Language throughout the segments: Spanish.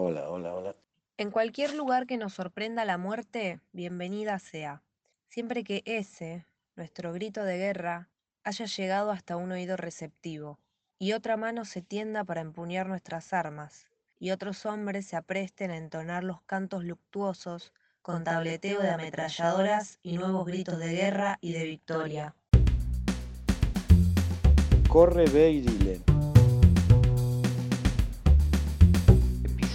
Hola, hola, hola. En cualquier lugar que nos sorprenda la muerte, bienvenida sea, siempre que ese, nuestro grito de guerra, haya llegado hasta un oído receptivo, y otra mano se tienda para empuñar nuestras armas, y otros hombres se apresten a entonar los cantos luctuosos con tableteo de ametralladoras y nuevos gritos de guerra y de victoria. Corre, ve y dile.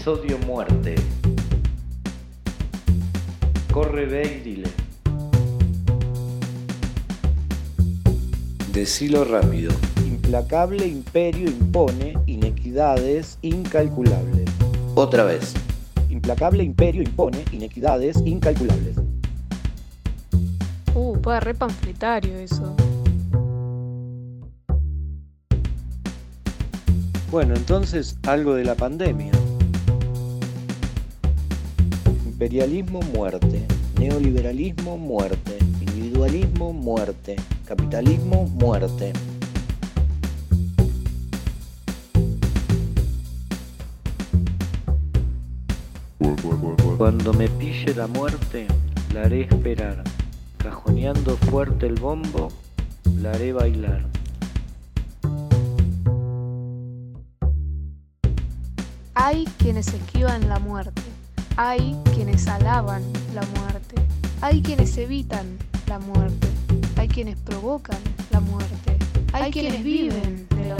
Episodio Muerte. Corre, ve y dile. Decilo rápido. Implacable imperio impone inequidades incalculables. Otra vez. Implacable imperio impone inequidades incalculables. Uh, puede re panfletario eso. Bueno, entonces algo de la pandemia. Imperialismo, muerte. Neoliberalismo, muerte. Individualismo, muerte. Capitalismo, muerte. Cuando me pille la muerte, la haré esperar. Cajoneando fuerte el bombo, la haré bailar. Hay quienes esquivan la muerte. Hay quienes alaban la muerte. Hay quienes evitan la muerte. Hay quienes provocan la muerte. Hay quienes viven de la